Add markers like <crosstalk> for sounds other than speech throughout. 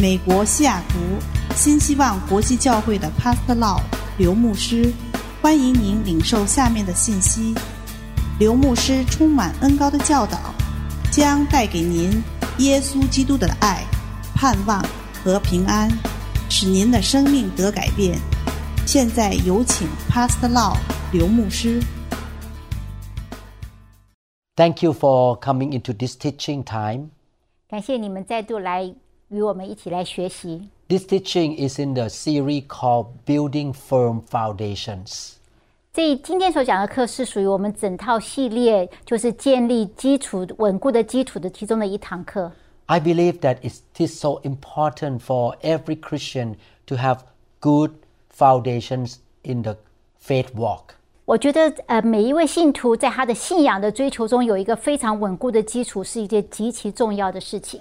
美国西雅图新希望国际教会的 Pastor Law 刘牧师，欢迎您领受下面的信息。刘牧师充满恩高的教导，将带给您耶稣基督的爱、盼望和平安，使您的生命得改变。现在有请 Pastor Law 刘牧师。 Thank you for coming into this teaching time. 感谢你们再度来 与我们一起来学习。 This teaching is in the series called Building Firm Foundations. 这今天所讲的课是属于我们整套系列，就是建立基础稳固的基础的其中的一堂课。 I believe that it is so important for every Christian to have good foundations in the faith walk. 我觉得，呃，每一位信徒在他的信仰的追求中有一个非常稳固的基础，是一件极其重要的事情。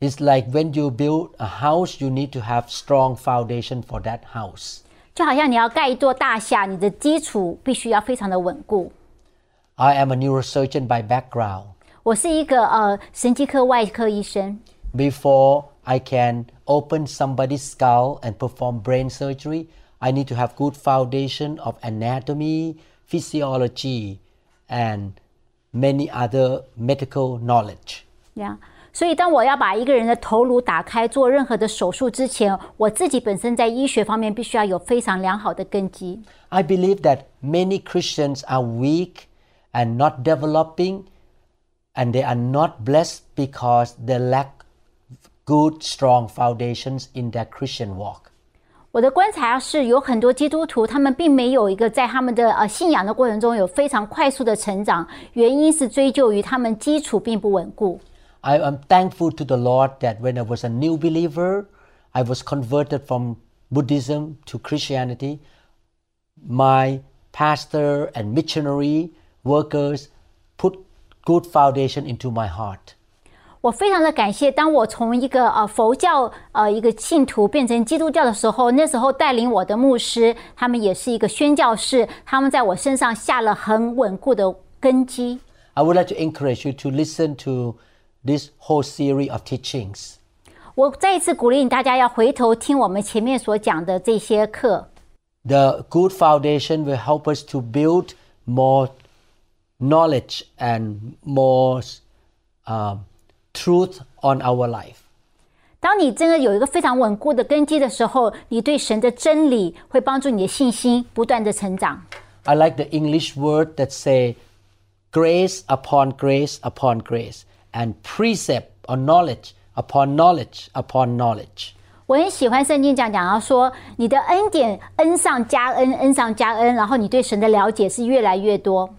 It's like when you build a house, you need to have strong foundation for that house. 就好像你要盖一座大厦，你的基础必须要非常的稳固。 I am a neurosurgeon by background. 我是一个呃神经科外科医生， Before I can open somebody's skull and perform brain surgery, I need to have good foundation of anatomy, physiology, and many other medical knowledge. 这样。 所以，当我要把一个人的头颅打开做任何的手术之前，我自己本身在医学方面必须要有非常良好的根基。I believe that many Christians are weak and not developing, and they are not blessed because they lack good, strong foundations in their Christian walk. 我的观察是，有很多基督徒他们并没有一个在他们的呃信仰的过程中有非常快速的成长，原因是追究于他们基础并不稳固。I am thankful to the Lord that when I was a new believer, I was converted from Buddhism to Christianity. My pastor and missionary workers put good foundation into my heart. 我非常的感谢，当我从一个呃佛教呃一个信徒变成基督教的时候，那时候带领我的牧师，他们也是一个宣教士，他们在我身上下了很稳固的根基。 I would like to encourage you to listen to this whole series of teachings. 我再一次鼓励大家要回头听我们前面所讲的这些课。 The good foundation will help us to build more knowledge and more um, truth on our life. 当你真的有一个非常稳固的根基的时候，你对神的真理会帮助你的信心不断的成长。 I like the English word that say grace upon grace upon grace and precept or knowledge upon knowledge upon knowledge. 我很喜欢圣经讲讲到说，你的恩典恩上加恩，恩上加恩，然后你对神的了解是越来越多。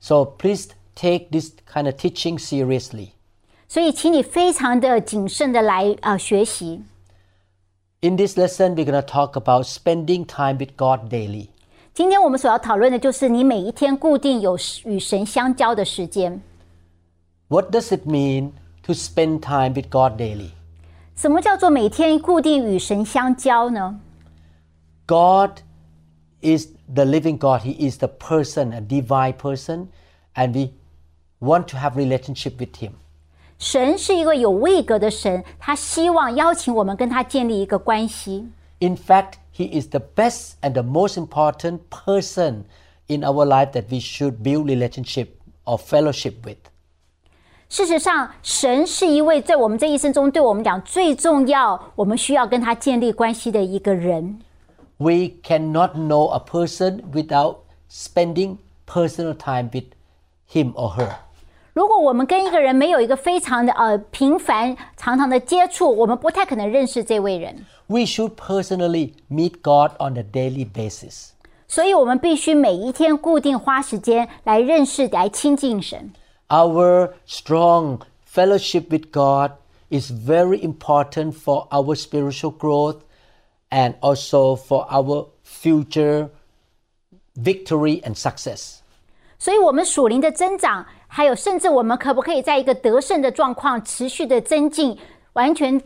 So please take this kind of teaching seriously. 所以，请你非常的谨慎的来呃学习。 In this lesson, we're going to talk about spending time with God daily. 今天我们所要讨论的就是你每一天固定有与神相交的时间。 What does it mean to spend time with God daily? 什么叫做每天固定与神相交呢？ God is the living God. He is the person, a divine person, and we want to have relationship with him. 神是一个有位格的神，他希望邀请我们跟他建立一个关系。 In fact, he is the best and the most important person in our life that we should build relationship or fellowship with. 事实上，神是一位在我们这一生中对我们讲最重要，我们需要跟他建立关系的一个人。We cannot know a person without spending personal time with him or her. 如果我们跟一个人没有一个非常的呃频繁、常常的接触，我们不太可能认识这位人。We should personally meet God on a daily basis. 所以，我们必须每一天固定花时间来认识、来亲近神。Our strong fellowship with God is very important for our spiritual growth and also for our future victory and success. 所以，我们属灵的增长，还有甚至我们可不可以在一个得胜的状况持续的增进，完全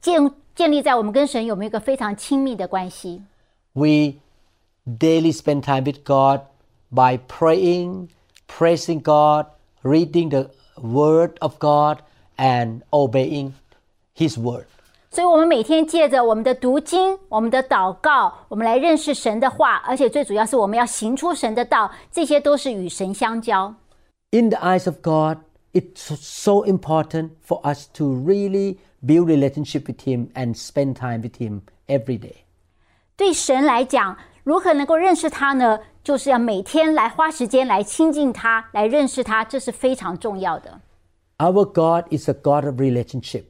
建建立在我们跟神有没有一个非常亲密的关系。 We daily spend time with God by praying, praising God, reading the Word of God, and obeying His Word. 所以，我们每天借着我们的读经、我们的祷告，我们来认识神的话，而且最主要是我们要行出神的道，这些都是与神相交。 In the eyes of God, it's so important for us to really build relationship with Him and spend time with Him every day. 对神来讲，如何能够认识他呢？ 就是要每天来花时间来亲近他，来认识他，这是非常重要的。 Our God is a God of relationship.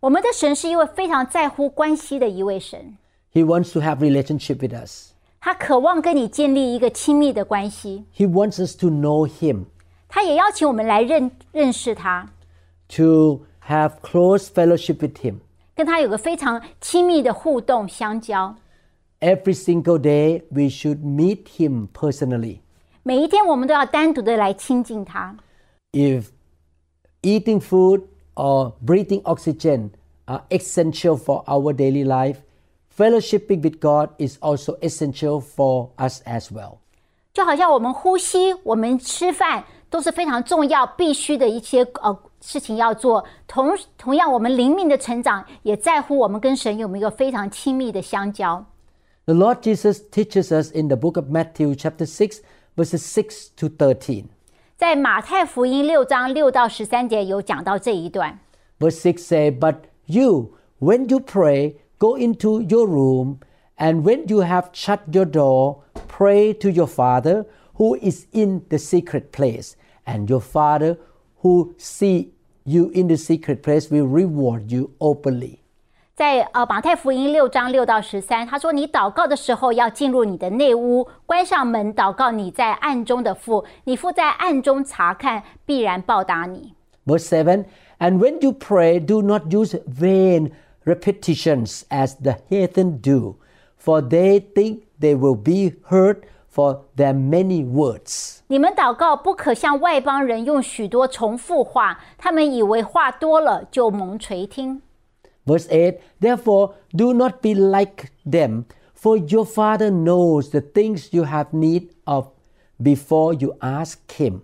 我们的神是一位非常在乎关系的一位神， He wants to have relationship with us. 他渴望跟你建立一个亲密的关系， He wants us to know Him, 他也邀请我们来认认识他， to have close fellowship with Him. 跟他有个非常亲密的互动相交。 Every single day, we should meet Him personally. 每一天，我们都要单独的来亲近他。 If eating food or breathing oxygen are essential for our daily life, fellowshipping with God is also essential for us as well. 就好像我们呼吸、我们吃饭都是非常重要、必须的一些呃事情要做。同同样，我们灵命的成长也在乎我们跟神有没有一个非常亲密的相交。 The Lord Jesus teaches us in the book of Matthew, chapter 6, verses 6 to 13. 在马太福音六章六到十三节有讲到这一段。 Verse 6 say, But you, when you pray, go into your room, and when you have shut your door, pray to your Father who is in the secret place, and your Father who see you in the secret place will reward you openly. 在呃马太福音六章六到十三，他说：“你祷告的时候要进入你的内屋，关上门，祷告你在暗中的父，你父在暗中查看，必然报答你。” Verse seven, And when you pray, do not use vain repetitions as the heathen do, for they think they will be heard for their many words. 你们祷告不可像外邦人用许多重复话，他们以为话多了就蒙垂听。Verse 8 Therefore, do not be like them, for your Father knows the things you have need of before you ask Him.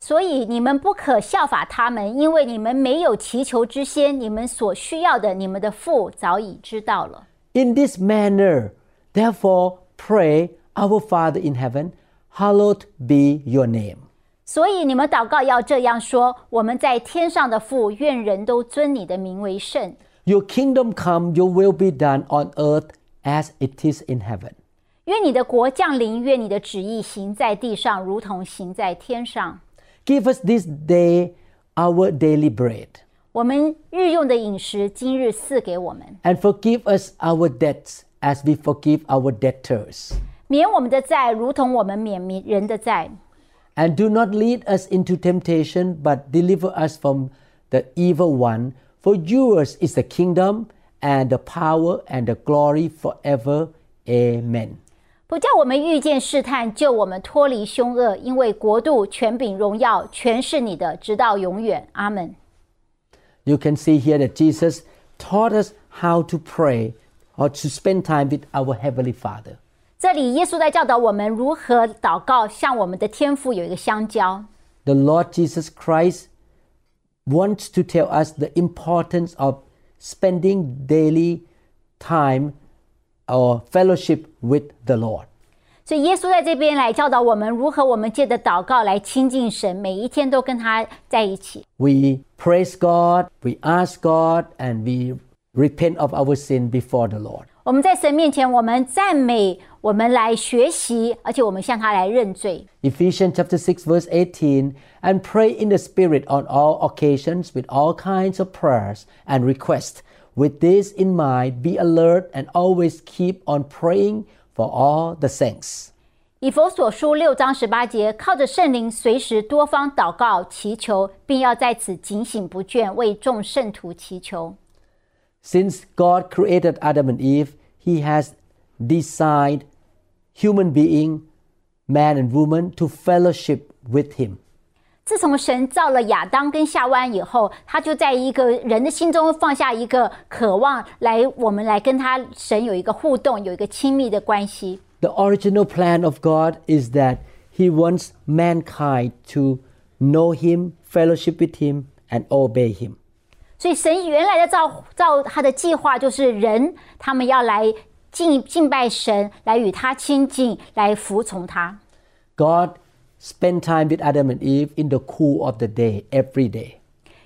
所以你们不可效法他们，因为你们没有祈求之先，你们所需要的，你们的父早已知道了。 In this manner, therefore, pray, Our Father in heaven, hallowed be your name. 所以你们祷告要这样说：我们在天上的父，愿人都尊你的名为圣。 Your kingdom come, your will be done on earth as it is in heaven. 愿你的国降临，愿你的旨意行在地上，如同行在天上。 Give us this day our daily bread, 我们日用的饮食，今日赐给我们， and forgive us our debts as we forgive our debtors. 免我们的债，如同我们免民人的债。 And do not lead us into temptation, but deliver us from the evil one. For yours is the kingdom, and the power, and the glory forever. Amen. 不叫我们遇见试探，救我们脱离凶恶，因为国度、权柄、荣耀，全是你的，直到永远。阿门。 You can see here that Jesus taught us how to pray or to spend time with our Heavenly Father. 这里耶稣在教导我们如何祷告，向我们的天父有一个相交。 The Lord Jesus Christ wants to tell us the importance of spending daily time or fellowship with the Lord. 所以耶稣在这边来教导我们如何我们借着祷告来亲近神，每一天都跟他在一起。 We praise God, we ask God, and we repent of our sin before the Lord. 我们在神面前，我们赞美， 我们来学习，而且我们向他来认罪。 Ephesians chapter 6 verse 18 and pray in the spirit on all occasions with all kinds of prayers and requests. With this in mind, be alert and always keep on praying for all the saints. 以佛所书六章十八节，靠着圣灵，随时多方祷告祈求，并要在此警醒不倦，为众圣徒祈求。 Since God created Adam and Eve, he has designed human being, man and woman to fellowship with him. 自从神造了亚当跟夏娃以后，他就在一个人的心中放下一个渴望，来我们来跟他神有一个互动，有一个亲密的关系。 The original plan of God is that He wants mankind to know Him, fellowship with Him, and obey Him. 所以神原来的造造他的计划就是人他们要来 敬敬拜神，来与他亲近，来服从他。 God spent time with Adam and Eve in the cool of the day every day.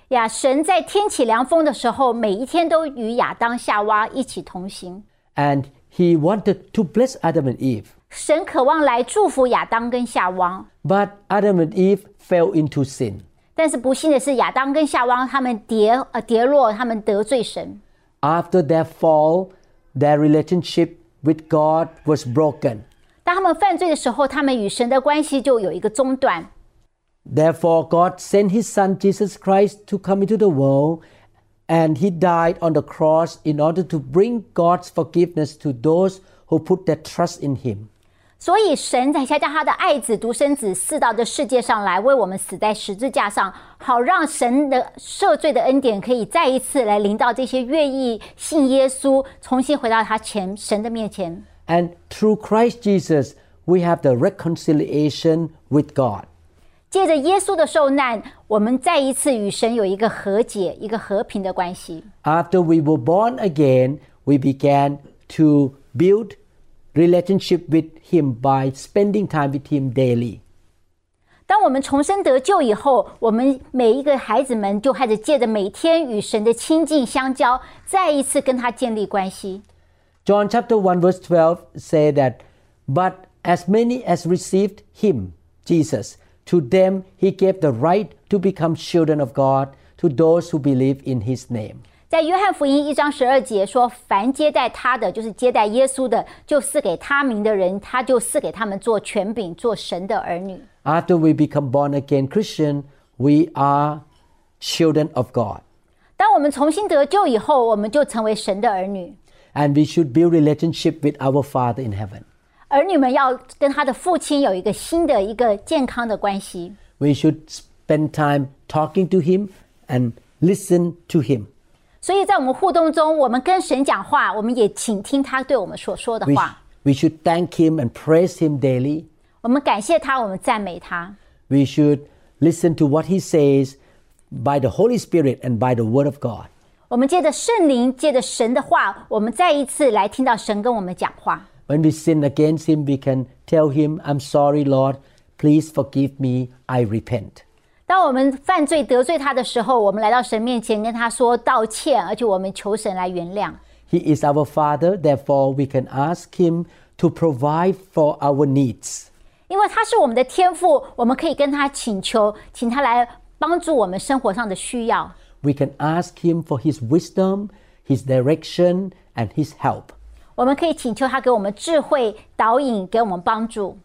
呀，神在天起凉风的时候，每一天都与亚当、夏娃一起同行。 And he wanted to bless Adam and Eve. 神渴望来祝福亚当跟夏娃， But Adam and Eve fell into sin. 但是不幸的是，亚当跟夏娃他们跌呃跌落，他们得罪神。 After their fall, their relationship with God was broken. 当他们犯罪的时候，他们与神的关系就有一个中断。 Therefore, God sent his son Jesus Christ to come into the world, and he died on the cross in order to bring God's forgiveness to those who put their trust in him. 所以神才下将他的爱子独生子赐到这世界上来，为我们死在十字架上，好让神的赦罪的恩典可以再一次来临到这些愿意信耶稣、重新回到他前神的面前。 And through Christ Jesus, we have the reconciliation with God. 借着耶稣的受难，我们再一次与神有一个和解、一个和平的关系。 After we were born again, we began to build relationship with him by spending time with him daily. 当我们重生得救以后，我们每一个孩子们就开始借着每天与神的亲近相交，再一次跟他建立关系。 John chapter 1 verse 12 say that but as many as received him Jesus to them he gave the right to become children of God to those who believe in his name. 在约翰福音一章十二节说：“凡接待他的，就是接待耶稣的，就赐给他名的人，他就赐给他们做权柄，做神的儿女。 After we become born again Christian, we are children of God. 当我们重新得救以后，我们就成为神的儿女。 And we should build relationship with our Father in heaven. 儿女们要跟他的父亲有一个新的一个健康的关系。 We should spend time talking to him and listen to him. 所以在我们互动中，我们跟神讲话，我们也倾听他对我们所说的 We, 话。 we should thank him and praise him daily. 我们感谢他，我们赞美他。 We should listen to what he says by the Holy Spirit and by the Word of God. 我们借着圣灵，借着神的话，我们再一次来听到神跟我们讲话。 When we sin against him, we can tell him, I'm sorry, Lord. Please forgive me. I repent. 当我们犯罪得罪他的时候，我们来到神面前跟他说道歉，而且我们求神来原谅。 He is our Father, therefore, we can ask him to provide for our needs. 因为他是我们的天父，我们可以跟他请求，请他来帮助我们生活上的需要。 We can ask him for his wisdom, his direction, and his help. 我们可以请求他给我们智慧导引，给我们帮助。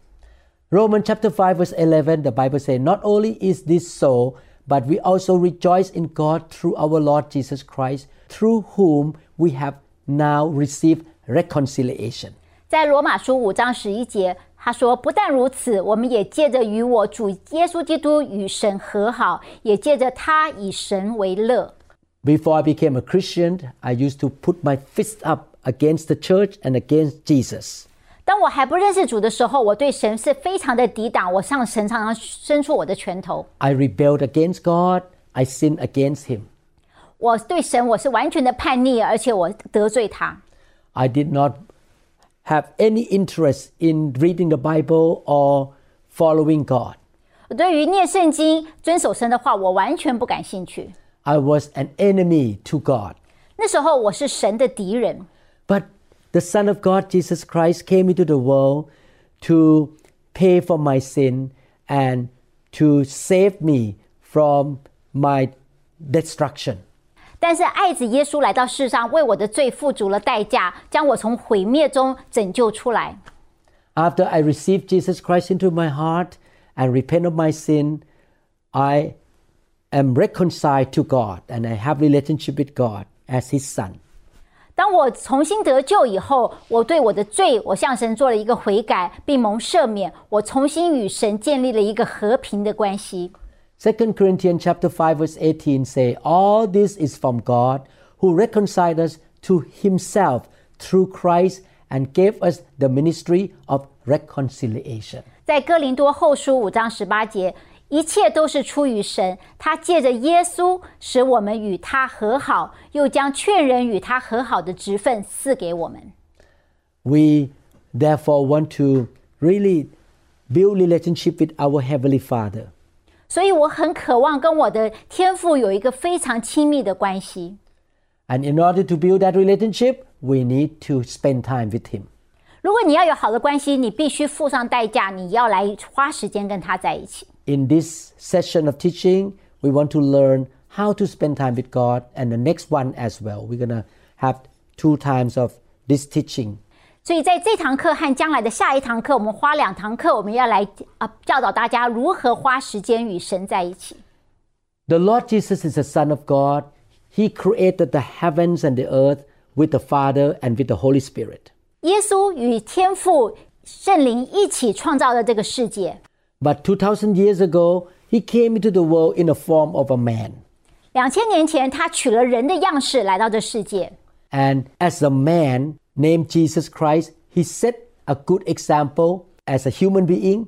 Romans chapter 5 verse 11 the Bible says not only is this so but we also rejoice in God through our Lord Jesus Christ through whom we have now received reconciliation. 在罗马书五章十一节，他说：“不但如此，我们也借着与我主耶稣基督与神和好，也借着他以神为乐。 Before I became a Christian, I used to put my fist up against the church and against Jesus. 当我还不认识主的时候，我对神是非常的抵挡，我向神常常伸出我的拳头。 I rebelled against God, I sinned against him. 我对神我是完全的叛逆，而且我得罪他。 I did not have any interest in reading the Bible or following God. 我对于念圣经、遵守神的话，我完全不感兴趣。 I was an enemy to God. 那时候我是神的敌人， But the Son of God, Jesus Christ, came into the world to pay for my sin and to save me from my destruction. 但是爱子耶稣来到世上，为我的罪付足了代价，将我从毁灭中拯救出来。 After I received Jesus Christ into my heart and repent of my sin, I am reconciled to God and I have relationship with God as his son. 当我重新得救以后，我对我的罪，我向神做了一个悔改，并蒙赦免，我重新与神建立了一个和平的关系。 2 Corinthians chapter 5 verse 18 say all this is from God who reconciled us to himself through Christ and gave us the ministry of reconciliation. 在哥林多后书五章十八节， 一切都是出于神。他借着耶稣使我们与他和好，又将劝人与他和好的职分赐给我们。 We therefore want to really build relationship with our heavenly Father. 所以我很渴望跟我的天父有一个非常亲密的关系。 And in order to build that relationship, we need to spend time with him. 如果你要有好的关系，你必须付上代价，你要来花时间跟他在一起。 In this session of teaching, we want to learn how to spend time with God and the next one as well. We're going to have two times of this teaching. 所以在这堂课和将来的下一堂课，我们花两堂课，我们要来啊教导大家如何花时间与神在一起。 The Lord Jesus is the Son of God. He created the heavens and the earth with the Father and with the Holy Spirit. 耶稣与天父、圣灵一起创造了这个世界。 But 2,000 years ago, He came into the world in the form of a man. 两千年前，他取了人的样式来到这世界。 And as a man named Jesus Christ, He set a good example as a human being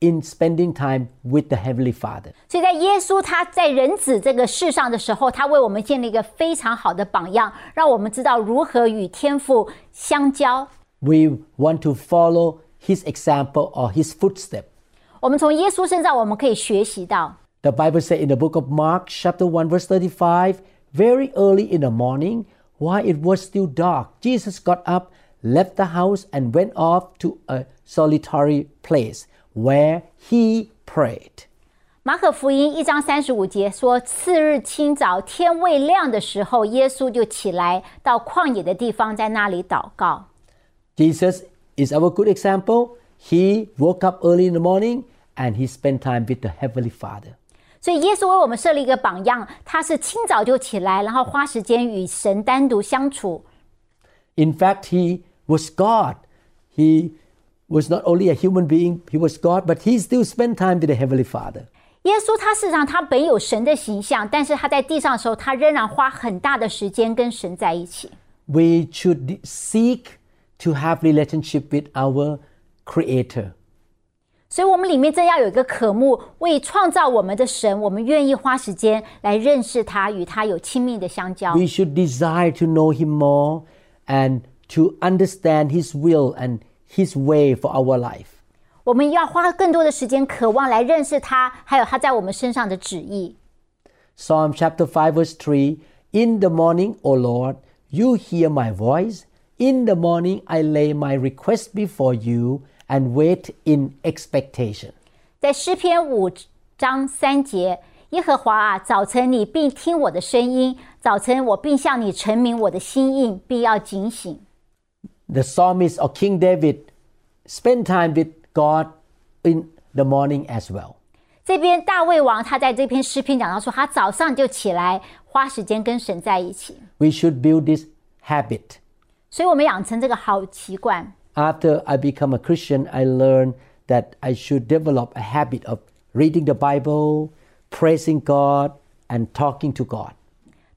in spending time with the Heavenly Father. 所以在耶稣他在人子这个世上的时候，他为我们建立一个非常好的榜样，让我们知道如何与天父相交。 We want to follow His example or His footstep. 我们从耶稣身上，我们可以学习到。 The Bible says in the book of Mark, chapter 1, verse 35, very early in the morning, while it was still dark, Jesus got up, left the house, and went off to a solitary place where he prayed. 马可福音一章三十五节说：“次日清早，天未亮的时候，耶稣就起来到旷野的地方，在那里祷告。 Jesus is our good example. He woke up early in the morning and he spent time with the Heavenly Father. 所以耶稣为我们设立一个榜样，他是清早就起来，然后花时间与神单独相处。 In fact, he was God. He was not only a human being, he was God, but he still spent time with the Heavenly Father. 耶稣他事实上他本有神的形象，但是他在地上的时候，他仍然花很大的时间跟神在一起。 We should seek to have relationship with our Creator. 所以，我们里面真要有一个渴慕，为创造我们的神，我们愿意花时间来认识他，与他有亲密的相交。 We should desire to know Him more and to understand His will and His way for our life. 我们要花更多的时间，渴望来认识他，还有他在我们身上的旨意。 Psalm chapter 5, verse 3 In the morning, O Lord, you hear my voice. In the morning, I lay my request before you and wait in expectation. 在诗篇五章三节，耶和华啊，早晨你必听我的声音，早晨我并向你陈明我的心意，必要警醒。 The psalmist or King David spent time with God in the morning as well. 这边大卫王他在这篇诗篇讲到说，他早上就起来，花时间跟神在一起。 We should build this habit. 所以，我们养成这个好习惯。 After I become a Christian, I learned that I should develop a habit of reading the Bible, praising God, and talking to God.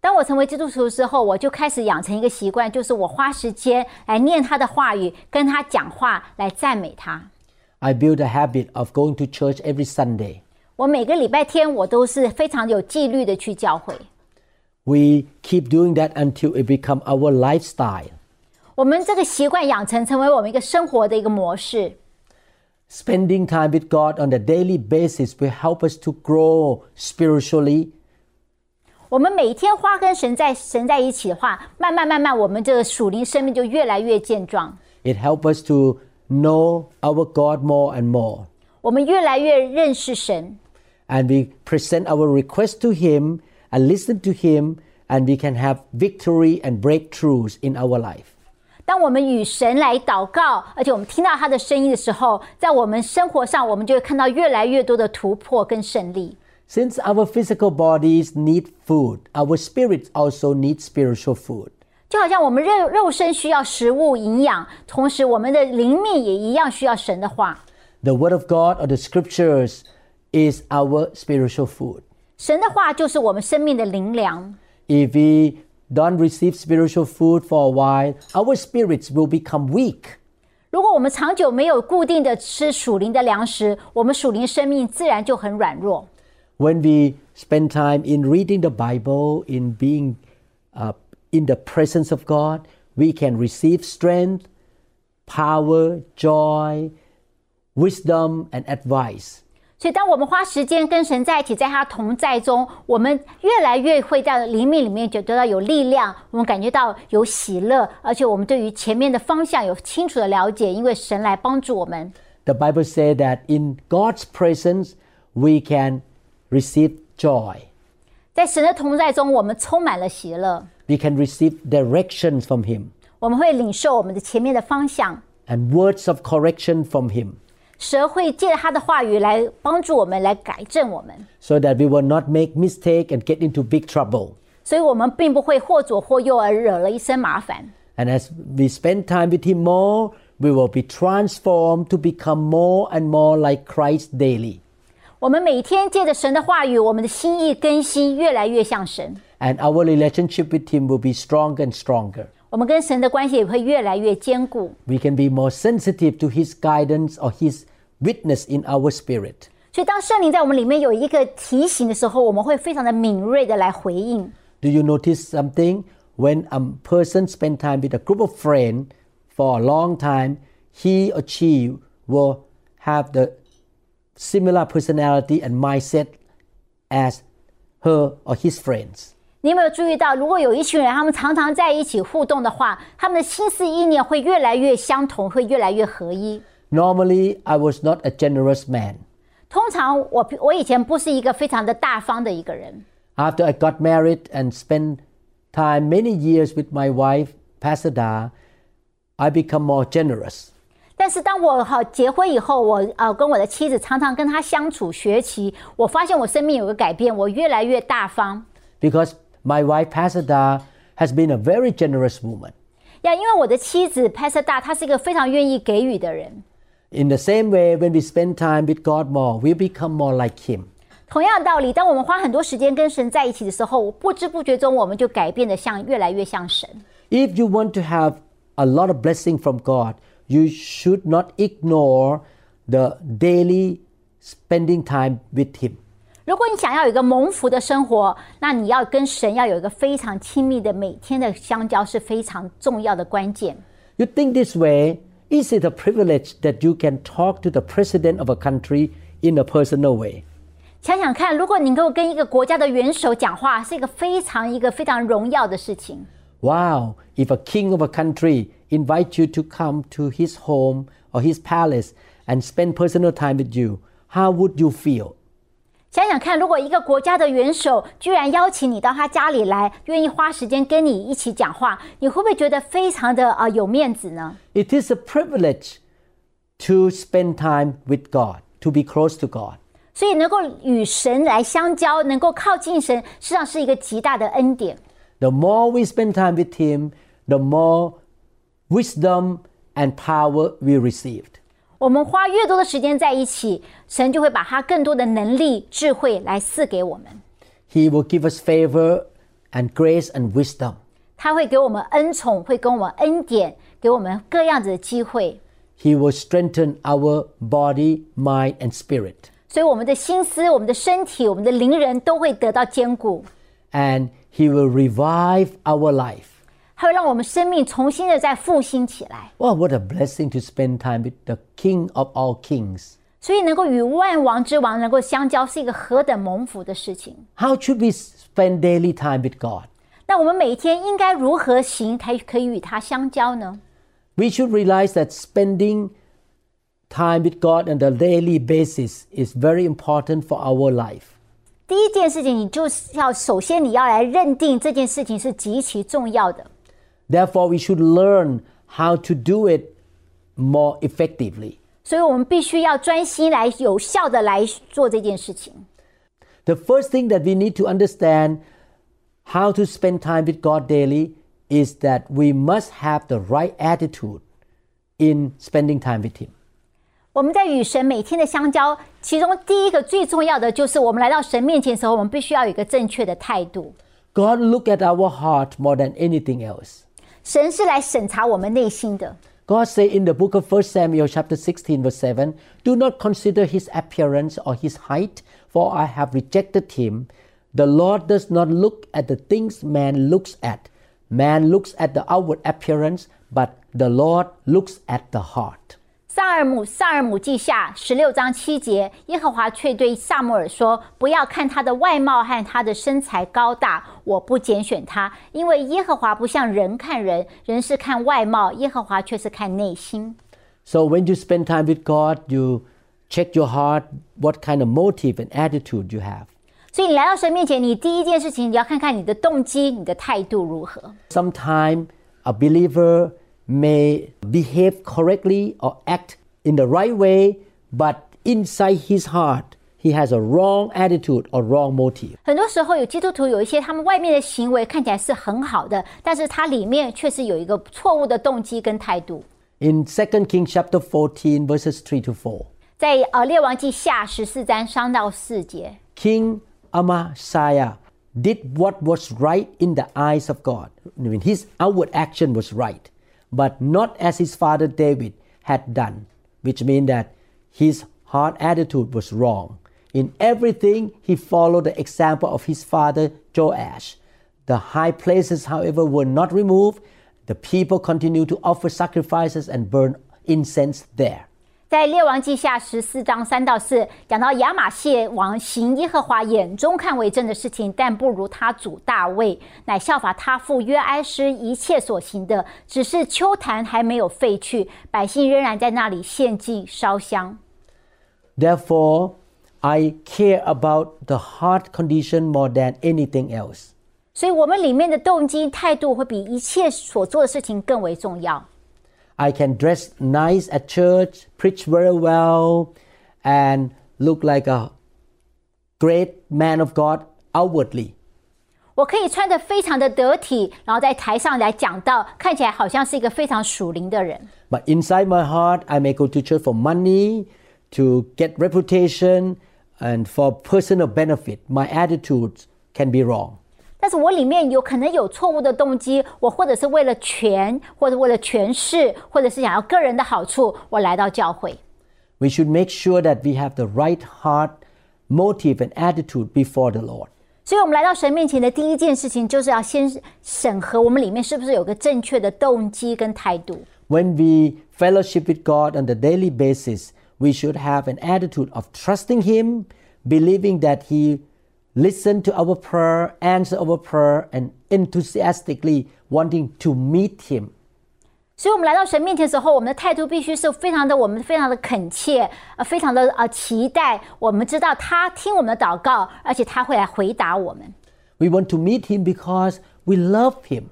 当我成为基督徒之后，我就开始养成一个习惯，就是我花时间来念他的话语，跟他讲话，来赞美他。 I built a habit of going to church every Sunday. 我每个礼拜天，我都是非常有纪律的去教会。 We keep doing that until it become our lifestyle. 我们这个习惯养成，成为我们一个生活的一个模式。 Spending time with God on a daily basis will help us to grow spiritually 我们每天花跟神在神在一起的话，慢慢慢慢，我们这个属灵生命就越来越健壮。 It helps us to know our God more and more. 我们越来越认识神， And we present our request to Him and listen to Him, and we can have victory and breakthroughs in our life. 当我们与神来祷告，而且我们听到他的声音的时候，在我们生活上，我们就会看到越来越多的突破跟胜利。 Since our physical bodies need food, our spirits also need spiritual food. 就好像我们肉肉身需要食物营养，同时我们的灵命也一样需要神的话。 The Word of God or the Scriptures is our spiritual food. 神的话就是我们生命的灵粮。 If we don't receive spiritual food for a while, our spirits will become weak. 如果我们长久没有固定的吃属灵的粮食，我们属灵生命自然就很软弱。 when we spend time in reading the Bible, in being uh, in the presence of God, we can receive strength, power, joy, wisdom, and advice. 所以，当我们花时间跟神在一起，在他同在中，我们越来越会在灵命里面就得到有力量，我们感觉到有喜乐，而且我们对于前面的方向有清楚的了解，因为神来帮助我们。 The Bible says that in God's presence we can receive joy. 在神的同在中，我们充满了喜乐， We can receive directions from Him 我们会领受我们的前面的方向。 and words of correction from Him 神会借着他的话语来帮助我们，来改正我们， so that we will not make mistake and get into big trouble. 所以我们并不会或左或右而惹了一身麻烦。 And as we spend time with Him more, we will be transformed to become more and more like Christ daily. 我们每天借着神的话语，我们的心意更新，越来越像神。 And our relationship with Him will be stronger and stronger. 我们跟神的关系也会越来越坚固。 We can be more sensitive to His guidance or His witness in our spirit. 所以，当圣灵在我们里面有一个提醒的时候，我们会非常的敏锐的来回应。 Do you notice something? When a person spend time with a group of friends for a long time, he or she will have the similar personality and mindset as her or his friends. 你有没有注意到，如果有一群人，他们常常在一起互动的话，他们的心思意念会越来越相同，会越来越合一。 Normally, I was not a generous man. 通常我我以前不是一个非常的大方的一个人， After I got married and spent time many years with my wife, Pastor Da, I become more generous. 但是当我好结婚以后，我呃跟我的妻子常常跟她相处学习，我发现我生命有个改变，我越来越大方。 Because my wife, Pastor Da, has been a very generous woman. 呀，因为我的妻子 Pastor 大，她是一个非常愿意给予的人。 In the same way, when we spend time with God more, we become more like Him. 同样的道理，当我们花很多时间跟神在一起的时候，不知不觉中我们就改变的像越来越像神。 If you want to have a lot of blessing from God, you should not ignore the daily spending time with Him. 如果你想要有一个蒙福的生活，那你要跟神要有一个非常亲密的每天的相交是非常重要的关键。 You think this way, is it a privilege that you can talk to the president of a country in a personal way? 想想看，如果你能够跟一个国家的元首讲话，是一个非常一个非常荣耀的事情。 Wow, if a king of a country invite you to come to his home or his palace and spend personal time with you, how would you feel? 想想看，如果一个国家的元首居然邀请你到他家里来，愿意花时间跟你一起讲话，你会不会觉得非常的啊、呃有面子呢？ It is a privilege to spend time with God, to be close to God. 所以能够与神来相交，能够靠近神，实际上是一个极大的恩典。 The more we spend time with Him, the more wisdom and power we received. 我们花越多的时间在一起，神就会把他更多的能力、智慧来赐给我们。 He will give us favor and grace and wisdom. 他会给我们恩宠，会给我们恩典，给我们各样子的机会。 He will strengthen our body, mind, and spirit. 所以我们的心思、我们的身体、我们的灵人都会得到坚固， And He will revive our life. 它会让我们生命重新的再复兴起来。 Wow, what a blessing to spend time with the King of all kings. 所以能够与万王之王能够相交，是一个何等蒙福的事情。 How should we spend daily time with God? 那我们每天应该如何行才可以与他相交呢？ We should realize that spending time with God on a daily basis is very important for our life. 第一件事情，你就是要首先你要来认定这件事情是极其重要的。 Therefore, we should learn how to do it more effectively. 所以我们必须要专心来有效的来做这件事情。 The first thing that we need to understand how to spend time with God daily is that we must have the right attitude in spending time with Him. 我们在与神每天的相交，其中第一个最重要的就是我们来到神面前的时候，我们必须要有一个正确的态度。 God look at our heart more than anything else. 神是来审查我们内心的。 God say in the book of 1 Samuel chapter 16 verse 7, do not consider his appearance or his height, for I have rejected him. The Lord does not look at the things man looks at. Man looks at the outward appearance, but the Lord looks at the heart. 萨尔姆萨尔姆记下十六章七节，耶和华却对萨姆尔说：“不要看他的外貌和他的身材高大，我不拣选他，因为耶和华不像人看人，人是看外貌，耶和华却是看内心。” So when you spend time with God, you check your heart, what kind of motive and attitude you have. 所以你来到神面前，你第一件事情你要看看你的动机、你的态度如何。 Sometimes a believer may behave correctly or act in the right way, but inside his heart, he has a wrong attitude or wrong motive. motive。很多时候有基督徒有一些他们外面的行为看起来是很好的，但是它里面却是有一个错误的动机跟态度。In Second King chapter fourteen verses three to four，在呃列王记下十四章三到四节，King Amaziah did what was right in the eyes of God. I mean, his outward action was right but not as his father David had done, which means that his heart attitude was wrong. In everything, he followed the example of his father Joash. The high places, however, were not removed. The people continued to offer sacrifices and burn incense there. 在列王记下十四章三到四讲到亚玛谢王行耶和华眼中看为正的事情，但不如他主大卫，乃效法他父约埃斯一切所行的，只是秋坛还没有废去，百姓仍然在那里献祭烧香。Therefore, I care about the heart condition more than anything else. 所以，我们里面的动机态度会比一切所做的事情更为重要。I can dress nice at church, preach very well, and look like a great man of God outwardly. 我可以穿得非常的得体，然后在台上来讲道，看起来好像是一个非常属灵的人。 But inside my heart, I may go to church for money, to get reputation, and for personal benefit. My attitudes can be wrong. 但是我里面有可能有错误的动机，我或者是为了权，或者为了权势，或者是想要个人的好处，我来到教会。 We should make sure that we have the right heart, motive, and attitude before the Lord. 所以，我们来到神面前的第一件事情，就是要先审核我们里面是不是有个正确的动机跟态度。 When we fellowship with God on the daily basis, we should have an attitude of trusting Him, believing that He listens to our prayer, answer our prayer, and enthusiastically wanting to meet Him. 所以，我们来到神面前的时候，我们的态度必须是非常的，我们非常的恳切，呃，非常的呃期待。我们知道他听我们的祷告，而且他会来回答我们。 We want to meet Him because we love Him.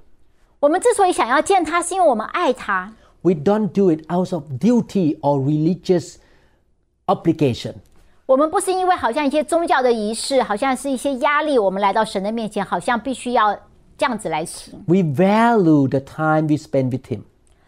我们之所以想要见他，是因为我们爱他。 We don't do it out of duty or religious obligation. 我们不是因为好像一些宗教的仪式，好像是一些压力，我们来到神的面前，好像必须要这样子来行， We value the time we spend with Him.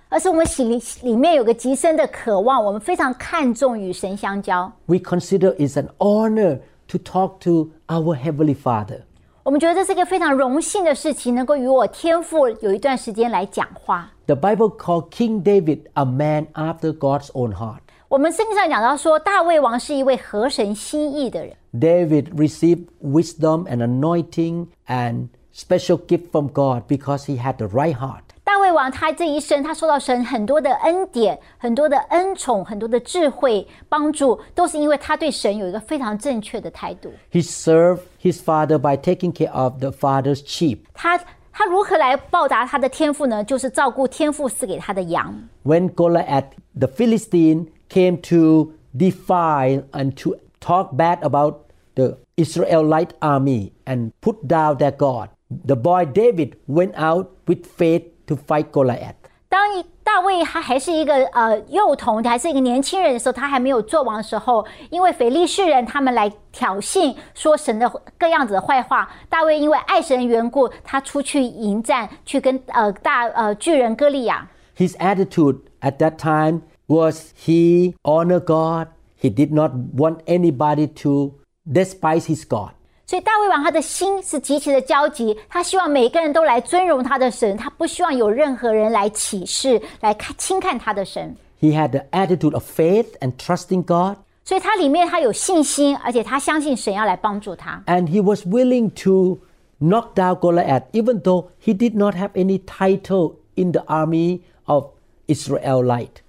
而是我们心里里面有个极深的渴望，我们非常看重与神相交。 We consider it's an honor to talk to our Heavenly Father. 我们觉得这是一个非常荣幸的事情，能够与我天父有一段时间来讲话。 The Bible called King David a man after God's own heart. 我们圣经上讲到说，大卫王是一位合神心意的人。 David received wisdom and anointing and special gift from God because he had the right heart. 大卫王他这一生，他受到神很多的恩典、很多的恩宠、很多的智慧帮助，都是因为他对神有一个非常正确的态度。 He served his father by taking care of the father's sheep. 他他如何来报答他的天赋呢？就是照顾天赋赐给他的羊。 When Goliath, the Philistine, came to defile and to talk bad about the Israelite army and put down their God, the boy David went out with faith to fight Goliath. 当一大卫他还是一个呃幼童，还是一个年轻人的时候，他还没有做王的时候，因为腓力士人他们来挑衅，说神的各样子的坏话。大卫因为爱神的缘故，他出去迎战，去跟呃大呃巨人歌利亚。 His attitude at that time was he honored God. He did not want anybody to despise his God. 所以大卫王他的心是极其的焦急，他希望每个人都来尊荣他的神，他不希望有任何人来歧视、来看轻看他的神。 He had the attitude of faith and trusting God. 所以他里面他有信心，而且他相信神要来帮助他。 And he was willing to knock down Goliath, even though he did not have any title in the army of Israelite.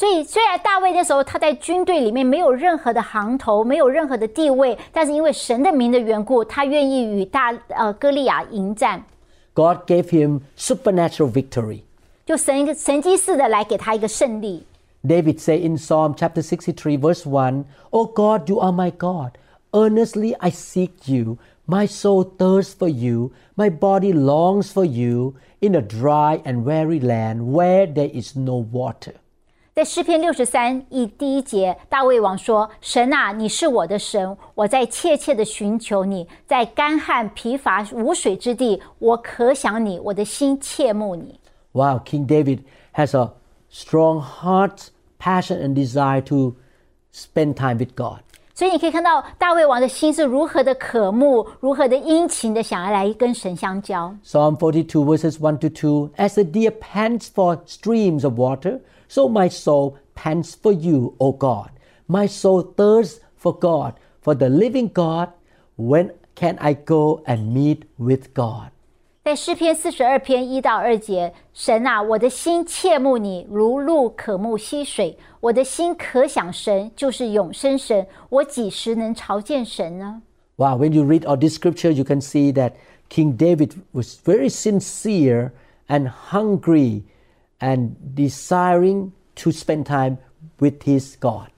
所以虽然大卫那时候他在军队里面没有任何的行头，没有任何的地位，但是因为神的名的缘故，他愿意与大呃歌利亚迎战， God gave him supernatural victory. 就神神机似的来给他一个胜利。 David said in Psalm chapter 63, verse 1, O God, you are my God. Earnestly I seek you. My soul thirsts for you. My body longs for you in a dry and weary land where there is no water. 在诗篇六十三一第一节，大卫王说：“神啊，你是我的神，我在切切的寻求你，在干旱疲乏无水之地，我可想你，我的心切慕你。” Wow, King David has a strong heart, passion, and desire to spend time with God. 所以你可以看到大卫王的心是如何的渴慕，如何的殷勤的想要来跟神相交。 Psalm 42, verses 1 to 2 As the deer pants for streams of water, so my soul pants for you, O God. My soul thirsts for God, for the living God. When can I go and meet with God? 在诗篇四十二篇一到二节，神啊，我的心切慕你，如鹿渴慕溪水。我的心可想神，就是永生神。我几时能朝见神呢？ Wow, when you read all this scripture, you can see that King David was very sincere and hungry and desiring to spend time with his God.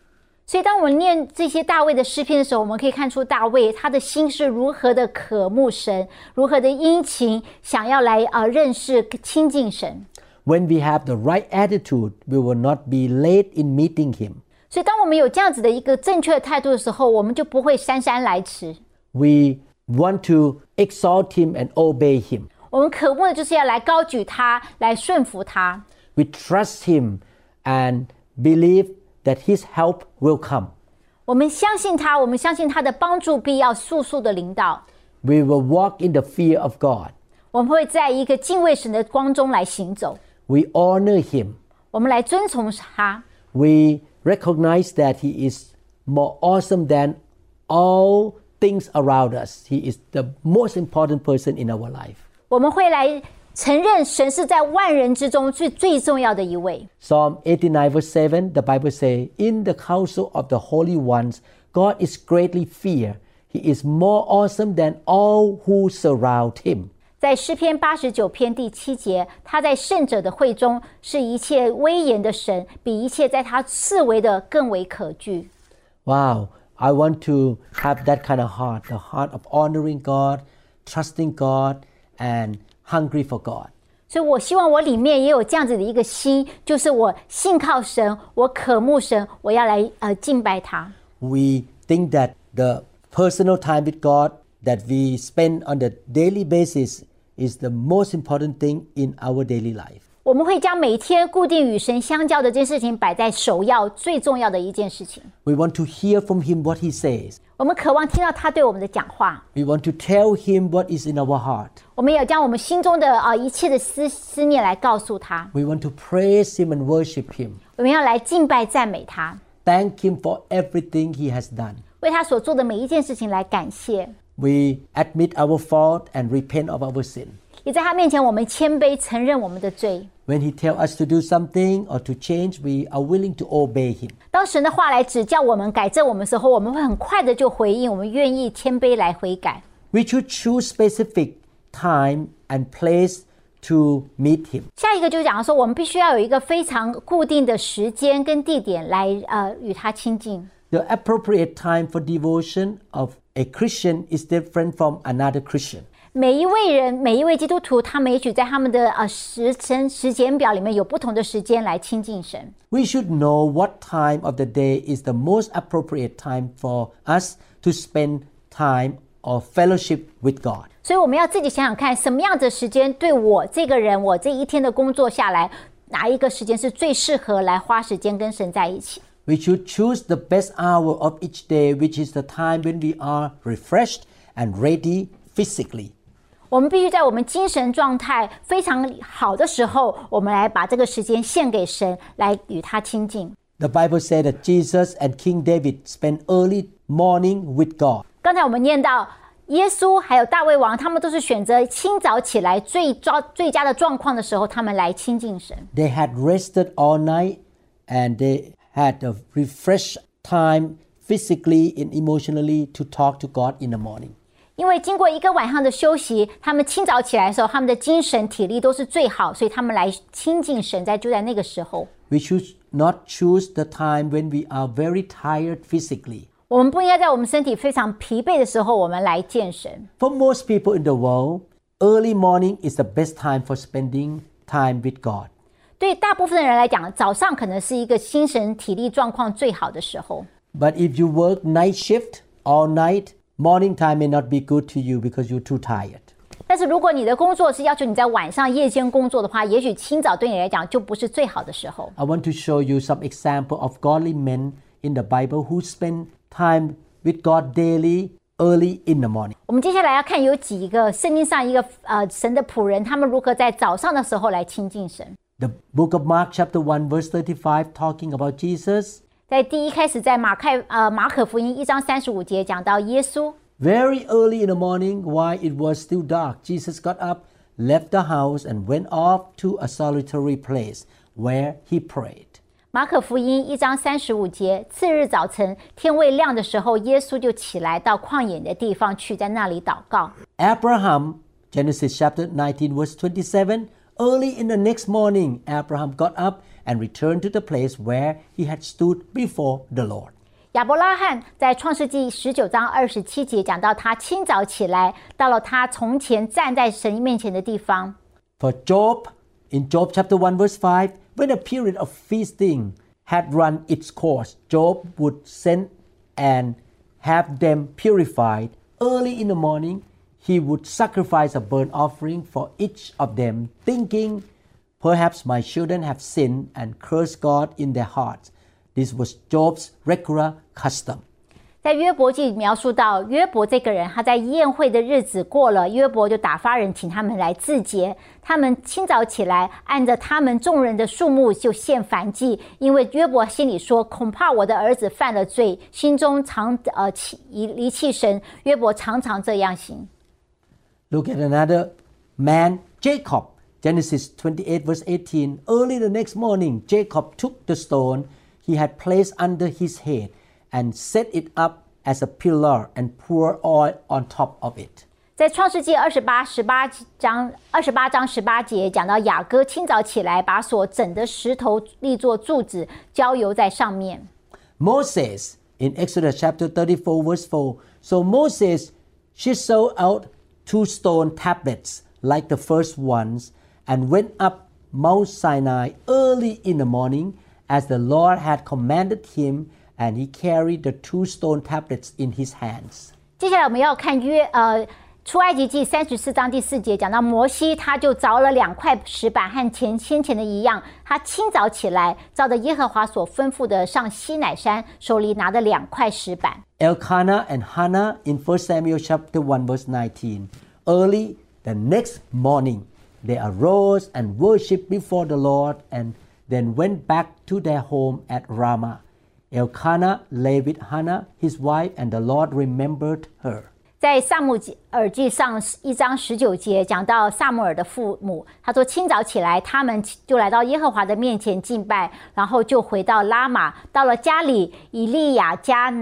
所以，当我们念这些大卫的诗篇的时候，我们可以看出大卫他的心是如何的渴慕神，如何的殷勤，想要来啊、呃认识亲近神。 When we have the right attitude, we will not be late in meeting him. 所以，当我们有这样子的一个正确的态度的时候，我们就不会姗姗来迟。 We want to exalt him and obey him. 我们渴慕的就是要来高举他，来顺服他。 We trust him and believe that his help will come. 我们相信他，我们相信他的帮助必要速速的领导。 We will walk in the fear of God. 我们会在一个敬畏神的光中来行走， We honor him. 我们来遵从他。 We recognize that he is more awesome than all things around us. He is the most important person in our life. 我们会来 承认神是在万人之中最最重要的一位。 Psalm 89, verse 7, the Bible says, In the council of the holy ones, God is greatly feared. He is more awesome than all who surround him. 在诗篇八十九篇第七节，他在圣者的会中是一切威严的神，比一切在他四围的更为可惧。 Wow, I want to have that kind of heart the heart of honoring God, trusting God, and hungry for God. 所以我希望我里面也有这样子的一个心，就是我信靠神，我渴慕神，我要来呃敬拜他。 We think that the personal time with God that we spend on the daily basis is the most important thing in our daily life. 我们会将每天固定与神相交的这件事情摆在首要、最重要的一件事情。 We want to hear from Him what He says. 我们渴望听到他对我们的讲话， We want to tell Him what is in our heart. 我们也要将我们心中的啊、一切的思思念来告诉他， We want to praise Him and worship Him. 我们要来敬拜赞美他， Thank Him for everything He has done. 为他所做的每一件事情来感谢。 We admit our fault and repent of our sin. 也在他面前，我们谦卑承认我们的罪。 When He tells us to do something or to change, we are willing to obey Him. 当神的话来指教我们、改正我们的时候，我们会很快的就回应，我们愿意谦卑来悔改。 We should choose specific time and place to meet Him. 下一个就是讲说，我们必须要有一个非常固定的时间跟地点来呃与他亲近。 The appropriate time for devotion of a Christian is different from another Christian. 每一位人，每一位基督徒，他们也许在他们的呃时辰时间表里面有不同的时间来亲近神。 We should know what time of the day is the most appropriate time for us to spend time or fellowship with God. 所以我们要自己想想看，什么样的时间对我这个人，我这一天的工作下来，哪一个时间是最适合来花时间跟神在一起？ We should choose the best hour of each day, which is the time when we are refreshed and ready physically. 我们必须在我们精神状态非常好的时候，我们来把这个时间献给神，来与他亲近。 The Bible said that Jesus and King David spent early morning with God. 刚才我们念到。耶稣还有大卫王，他们都是选择清早起来最糟最佳的状况的时候，他们来亲近神。 They had rested all night and they had a refresh time physically and emotionally to talk to God in the morning. 因为经过一个晚上的休息，他们清早起来的时候，他们的精神体力都是最好，所以他们来亲近神，在就在那个时候。 We should not choose the time when we are very tired physically. 我们不应该在我们身体非常疲惫的时候，我们来见神。 For most people in the world, early morning is the best time for spending time with God. 对大部分的人来讲，早上可能是一个精神体力状况最好的时候。 But if you work night shift all night, morning time may not be good to you because you're too tired. 但是如果你的工作是要求你在晚上夜间工作的话，也许清早对你来讲就不是最好的时候。 I want to show you some example of godly men in the Bible who spend time with God daily early in the morning. 我们接下来要看有几个圣经上一个呃神的仆人，他们如何在早上的时候来亲近神。 The book of Mark chapter 1 verse 35 talking about Jesus. 在第一开始，在马太呃马可福音一章三十五节讲到耶稣， Very early in the morning, while it was still dark, Jesus got up, left the house, and went off to a solitary place where he prayed. 马可福音一章三十五节，次日早晨天未亮的时候，耶稣就起来到旷野的地方去，在那里祷告。 Abraham, Genesis chapter 19, verse 27. Early in the next morning, Abraham got up and returned to the place where he had stood before the Lord. 亚伯拉罕在创世纪十九章二十七节讲到，他清早起来，到了他从前站在神面前的地方。 For Job, in Job chapter 1, verse 5, when a period of feasting had run its course, Job would send and have them purified. Early in the morning, he would sacrifice a burnt offering for each of them, thinking, Perhaps my children have sinned and cursed God in their hearts. This was Job's regular custom. 在约伯记描述到约伯这个人，他在宴会的日子过了，约伯就打发人请他们来自洁。他们清早起来，按着他们众人的数目就献燔祭，因为约伯心里说：恐怕我的儿子犯了罪，心中常呃弃离离弃神。约伯常常这样行。 Look at another man, Jacob. Genesis 28, verse 18. Early the next morning, Jacob took the stone he had placed under his head and set it up as a pillar and poured oil on top of it. 在创世纪二十八十八章二十八章十八节讲到雅各清早起来，把所整的石头立作柱子，浇油在上面。 Moses in Exodus chapter 34, verse 4. So Moses chiseled out two stone tablets like the first ones and went up Mount Sinai early in the morning as the Lord had commanded him, and he carried the two stone tablets in his hands. 接下来我们要看约呃出埃及记三十四章第四节，讲到摩西他就凿了两块石板，和前先前的一样，他清早起来，照着耶和华所吩咐的上西乃山，手里拿着两块石板。 Elkanah and Hannah in 1 Samuel chapter 1 verse 19. Early the next morning, they arose and worshipped before the Lord and then went back to their home at Ramah. Elkanah lay with Hannah, his wife, and the Lord remembered her. 在萨姆耳记上一章十九节讲到萨姆尔的父母，他说清早起来，他们就来到耶和华的面前敬拜，然后就回到拉玛，到了家里，以利亚加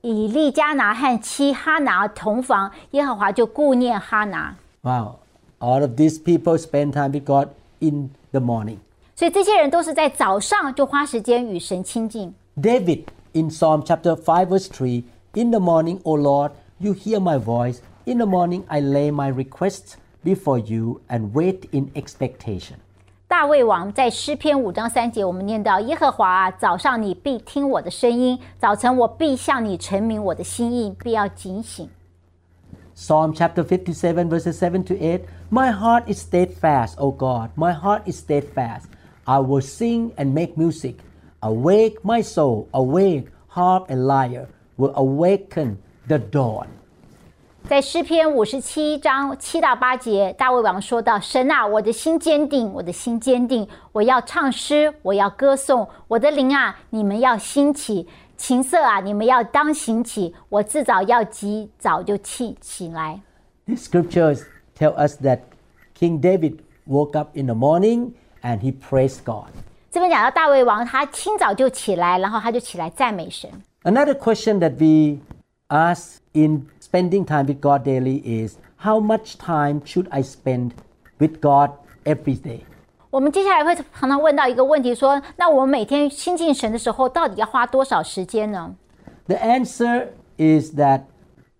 以利加拿和妻哈拿同房，耶和华就顾念哈拿。 Wow. All of these people spend time with God in the morning. 所以这些人都是在早上就花时间与神亲近。 David in Psalm chapter 5 verse 3 In the morning, O Lord, you hear my voice. In the morning, I lay my requests before you and wait in expectation. 大卫王在诗篇五章三节，我们念到：耶和华啊，早上你必听我的声音，早晨我必向你陈明我的心意，必要警醒。 Psalm chapter 57 verses 7 to 8 My heart is steadfast, O God, my heart is steadfast. I will sing and make music. Awake, my soul, awake, harp and lyre will awaken the dawn. 在诗篇五十七章七到八节，大卫王说到：“神啊，我的心坚定，我的心坚定，我要唱诗，我要歌颂，我的灵啊，你们要兴起， 琴瑟啊，你们要当行起，我自早要及早就起起来。” These scriptures tell us that King David woke up in the morning and he praised God. 这边讲到大卫王，他清早就起来，然后他就起来赞美神。 Another question that we ask in spending time with God daily is how much time should I spend with God every day? 我们接下来会常常问到一个问题，说：那我们每天亲近神的时候，到底要花多少时间呢？ The answer is that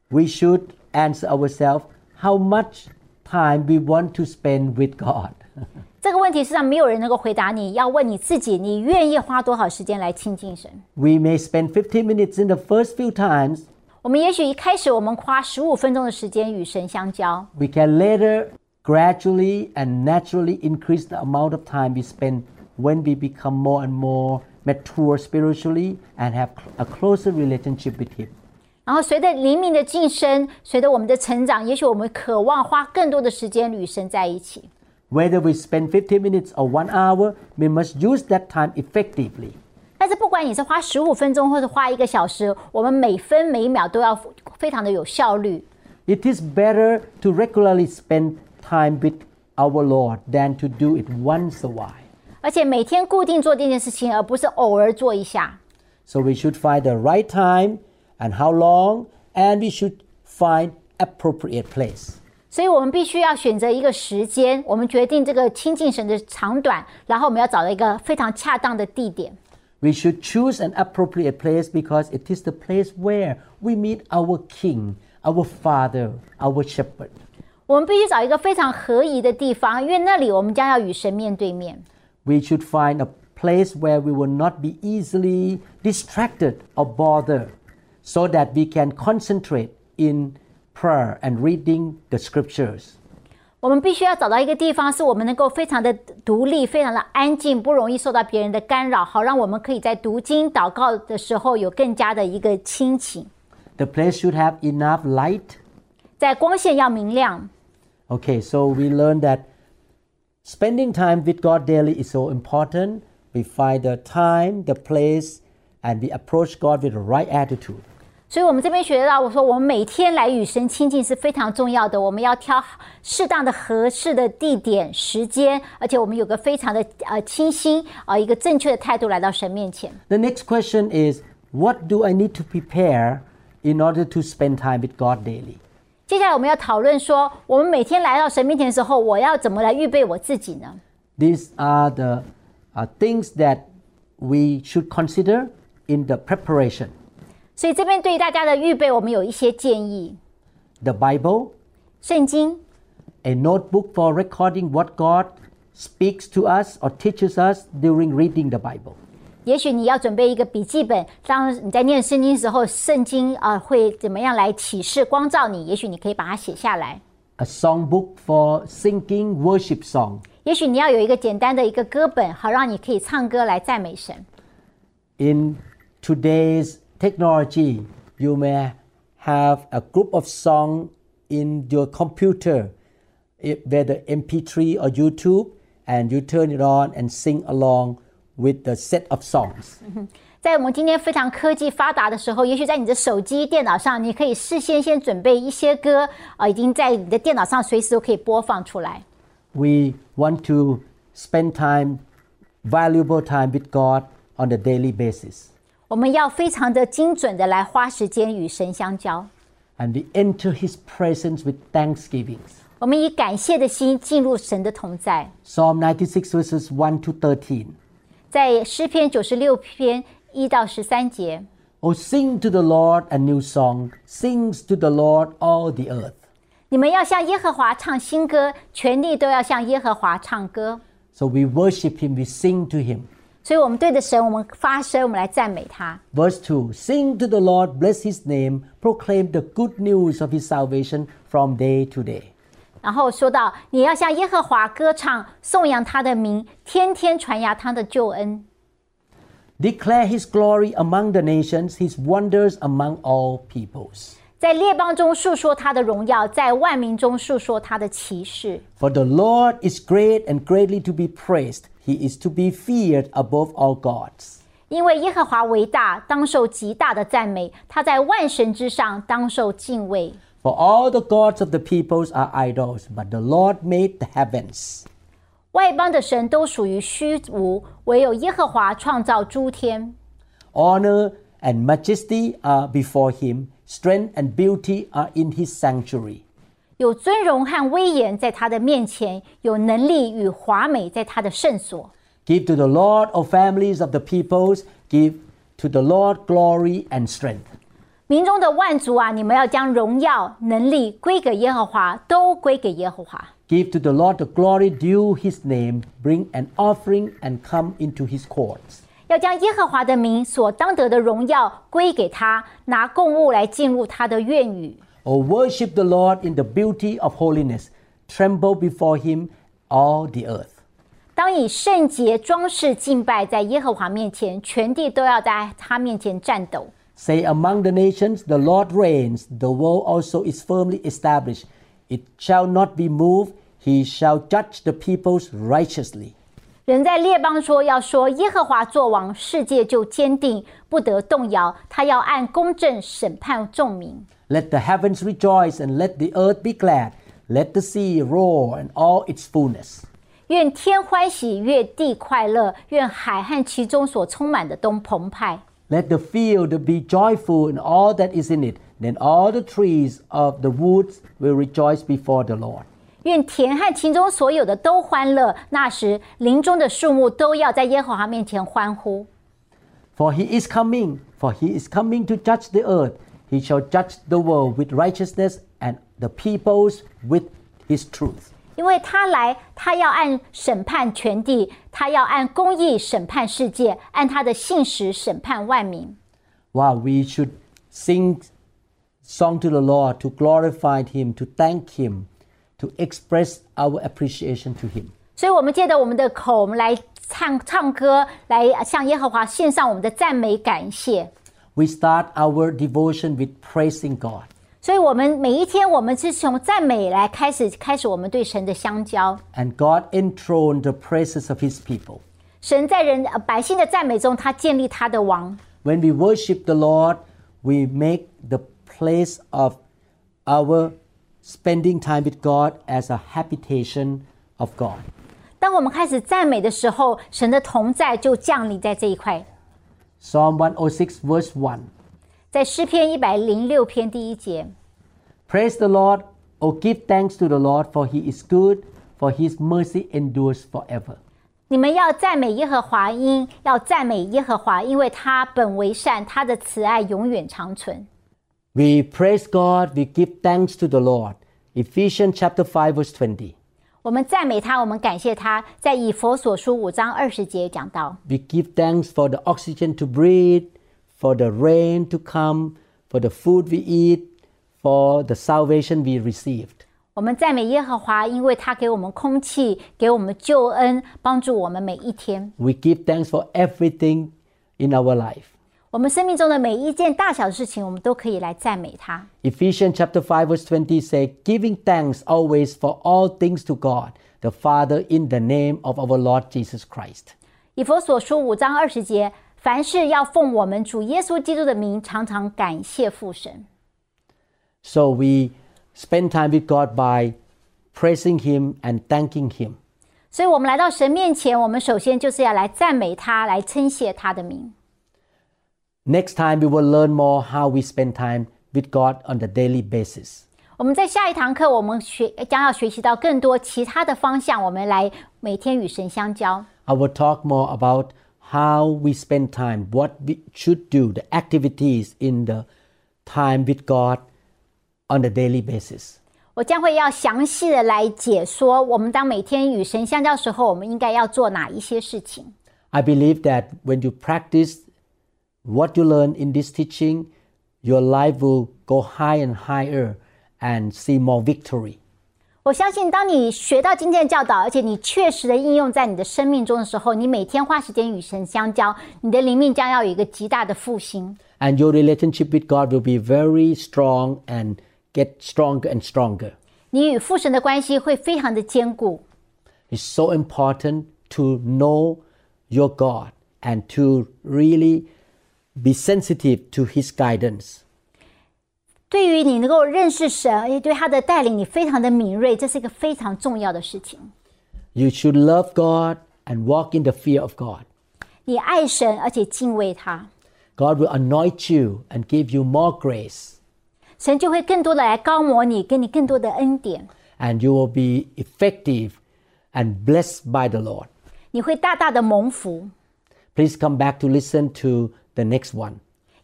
we should answer ourselves how much time we want to spend with God. <laughs> 这个问题实际上没有人能够回答你，要问你自己，你愿意花多少时间来亲近神？ We may spend 15 minutes in the first few times. 我们也许一开始我们花十五分钟的时间与神相交， We can later gradually and naturally increase the amount of time we spend when we become more and more mature spiritually and have a closer relationship with Him. 然后随着灵命的晋升，随着我们的成长，也许我们渴望花更多的时间与神在一起。 Whether we spend 15 minutes or one hour, we must use that time effectively. 但是不管你是花十五分钟或者花一个小时，我们每分每秒都要非常的有效率。 It is better to regularly spend time with our Lord than to do it once a while. 而且每天固定做这件事情，而不是偶尔做一下。 So we should find the right time and how long, and we should find appropriate place. 所以我们必须要选择一个时间，我们决定这个亲近神的长短，然后我们要找到一个非常恰当的地点。 We should choose an appropriate place because it is the place where we meet our King, our Father, our Shepherd. 我们必须找一个非常合宜的地方，因为那里我们将要与神面对面。 We should find a place where we will not be easily distracted or bothered so that we can concentrate in prayer and reading the scriptures. 我们必须要找到一个地方，是我们能够非常的独立、非常的安静，不容易受到别人的干扰，好让我们可以在读经、祷告的时候有更加的一个亲情。 The place should have enough light. 在光线要明亮。 Okay, so we learn that spending time with God daily is so important. We find the time, the place, and we approach God with the right attitude. 所以，我们这边学到，我说我们每天来与神亲近是非常重要的。我们要挑适当的、合适的地点、时间，而且我们有个非常的呃清新啊、呃、一个正确的态度来到神面前。 The next question is what do I need to prepare in order to spend time with God daily? 接下来我们要讨论说，我们每天来到神面前的时候，我要怎么来预备我自己呢？ These are the uh, things that we should consider in the preparation 所以这边对大家的预备，我们有一些建议： the Bible, 圣经、 a notebook for recording what God speaks to us or teaches us during reading the Bible. 也许你要准备一个笔记本，当你在念圣经的时候，圣经啊、呃会怎么样来启示光照你？也许你可以把它写下来。 A songbook for singing worship song. 也许你要有一个简单的一个歌本，好让你可以唱歌来赞美神。 In today's technology, you may have a group of songs in your computer, i- whether MP3 or YouTube, and you turn it on and sing along with the set of songs. <laughs> 在我们今天非常科技发达的时候，也许在你的手机、电脑上，你可以事先先准备一些歌，啊，已经在你的电脑上随时都可以播放出来。 We want to spend time, valuable time with God on a daily basis. 我们要非常的精准的来花时间与神相交。 And we enter His presence with thanksgivings. 我们以感谢的心进入神的同在。 Psalm 96 verses 1 to 13. 在诗篇九十六篇一到十三节， Oh, sing to the Lord a new song. Sings to the Lord all the earth. 你们要向耶和华唱新歌，全地都要向耶和华唱歌。 So we worship Him, we sing to Him. 所以，我们对着神，我们发声，我们来赞美他。 Verse 2 Sing to the Lord, bless His name, proclaim the good news of His salvation from day to day. 然后说到，你要向耶和华歌唱，颂扬他的名，天天传扬他的救恩， Declare His glory among the nations, His wonders among all peoples. 在列邦中述说他的荣耀，在万民中述说他的奇事。 For the Lord is great and greatly to be praised. He is to be feared above all gods. 因为耶和华为大，当受极大的赞美；他在万神之上，当受敬畏。 For all the gods of the peoples are idols, but the Lord made the heavens. 外邦的神都属于虚无，唯有耶和华创造诸天。 Honor and majesty are before him, strength and beauty are in his sanctuary. 有尊荣和威严在他的面前，有能力与华美在他的圣所。 Give to the Lord, O families of the peoples, give to the Lord glory and strength. 民中的万族啊，你们要将荣耀、能力归给耶和华，都归给耶和华。 Give to the Lord the glory due his name, bring an offering and come into his courts. 要将耶和华的名所当得的荣耀归给他，拿供物来进入他的院宇。 O worship the Lord in the beauty of holiness, tremble before him, all the earth. 当以圣洁装饰敬拜在耶和华面前，全地都要在他面前颤抖。 Say among the nations, the Lord reigns, the world also is firmly established. It shall not be moved, he shall judge the peoples righteously. 人在列邦说要说耶和华作王，世界就坚定，不得动摇。他要按公正审判众民。 Let the heavens rejoice and let the earth be glad. Let the sea roar and all its fullness. 愿天欢喜，愿地快乐，愿海和其中所充满的都澎湃。 Let the field be joyful and all that is in it. Then all the trees of the woods will rejoice before the Lord. 愿田和其中所有的都欢乐。那时，林中的树木都要在耶和华面前欢呼。 For he is coming, for he is coming to judge the earth. He shall judge the world with righteousness and the peoples with his truth. 因为他来，他要按审判全地，他要按公义审判世界，按他的信实审判万民。 Wow, we should sing song to the Lord to glorify him, to thank him, to express our appreciation to him. 所以，我们借着我们的口，我们来唱唱歌，来向耶和华献上我们的赞美感谢。 We start our devotion with praising God. 所以，我们每一天，我们是从赞美来开始，开始我们对神的相交。 And God enthroned the praises of his people. 神在人呃百姓的赞美中，他建立他的王。 When we worship the Lord, we make the place of our spending time with God as a habitation of God. 当我们开始赞美的时候，神的同在就降临在这一块。 Psalm 106, verse 1. 在诗篇一百零六篇第一节， Praise the Lord, O give thanks to the Lord, for he is good, for his mercy endures forever. 你们要赞美耶和华，因要赞美耶和华，因为他本为善，他的慈爱永远长存。 We praise God, we give thanks to the Lord. Ephesians chapter 5, verse 20. 我们赞美他，我们感谢他。在以佛所书五章二十节讲到， We give thanks for the oxygen to breathe, for the rain to come, for the food we eat, for the salvation we received. 我们赞美耶和华，因为他给我们空气，给我们救恩，帮助我们每一天。 We give thanks for everything in our life. 我们生命中的每一件大小的事情，我们都可以来赞美他。 Ephesians chapter 5 verse 20 say, giving thanks always for all things to God, the Father, in the name of our Lord Jesus Christ. 以佛所书五章二十节， 凡事要奉我们主耶稣基督的名，常常感谢父神。 So we spend time with God by praising Him and thanking Him. 所以，我们来到神面前，我们首先就是要来赞美他，来称谢他的名。 Next time, we will learn more how we spend time with God on the daily basis. 我们在下一堂课，我们学将要学习到更多其他的方向，我们来每天与神相交。 I will talk more about how we spend time, what we should do, the activities in the time with God on a daily basis. 我将会要详细的来解说，我们当每天与神相交时候，我们应该要做哪一些事情。 I believe that when you practice what you learn in this teaching, your life will go high and higher and see more victory. 我相信，当你学到今天的教导，而且你确实的应用在你的生命中的时候，你每天花时间与神相交，你的灵命将要有一个极大的复兴。 And your relationship with God will be very strong and get stronger and stronger. 你与父神的关系会非常的坚固。 It's so important to know your God and to really be sensitive to His guidance. 对于你能够认识神，而且对他的带领，你非常的敏锐，这是一个非常重要的事情。 You should love God and walk in the fear of God. 你爱神，而且敬畏他， God will anoint you and give you more grace, 神就会更多的来高摩你，给你更多的恩典， and you will be effective and blessed by the Lord. 你会大大的蒙福。 Please come back to listen to the next one.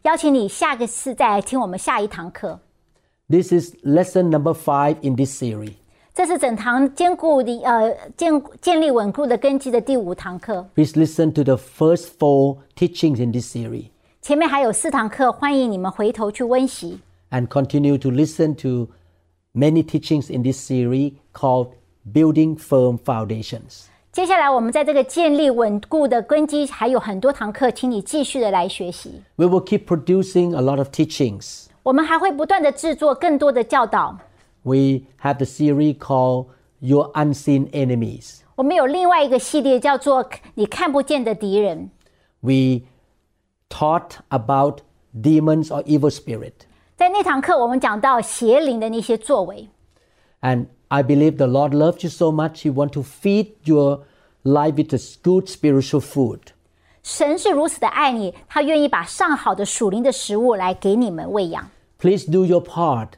邀请你下个次再来听我们下一堂课。 This is lesson number five in this series. 这是整堂坚固的呃建建立稳固的根基的第五堂课， Please listen to the first four teachings in this series 前面还有四堂课，欢迎你们回头去温习。 and continue to listen to many teachings in this series called Building Firm Foundations. 接下来我们在这个建立稳固的根基还有很多堂课，请你继续的来学习。 We will keep producing a lot of teachings. 我们还会不断的制作更多的教导。 We have the series called Your Unseen Enemies. 我们有另外一个系列叫做“你看不见的敌人 We taught about demons or evil spirit. ”。在那堂课，我们讲到邪灵的那些作为。 And I believe the Lord loves you so much, He wants to feed your life with this good spiritual food. 神是如此的爱你，他愿意把上好的属灵的食物来给你们喂养。 Please do your part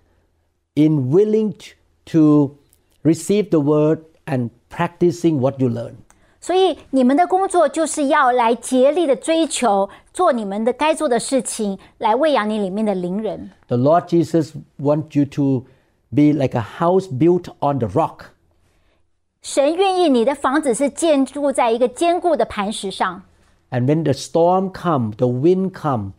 in willing t- to receive the word and practicing what you learn. 所以你们的工作就是要来竭力的追求，做你们的该做的事情，来喂养你里面的灵人。 The Lord Jesus wants you to be like a house built on the rock. 神愿意你的房子是建筑在一个坚固的磐石上， And when the storm come, the wind come,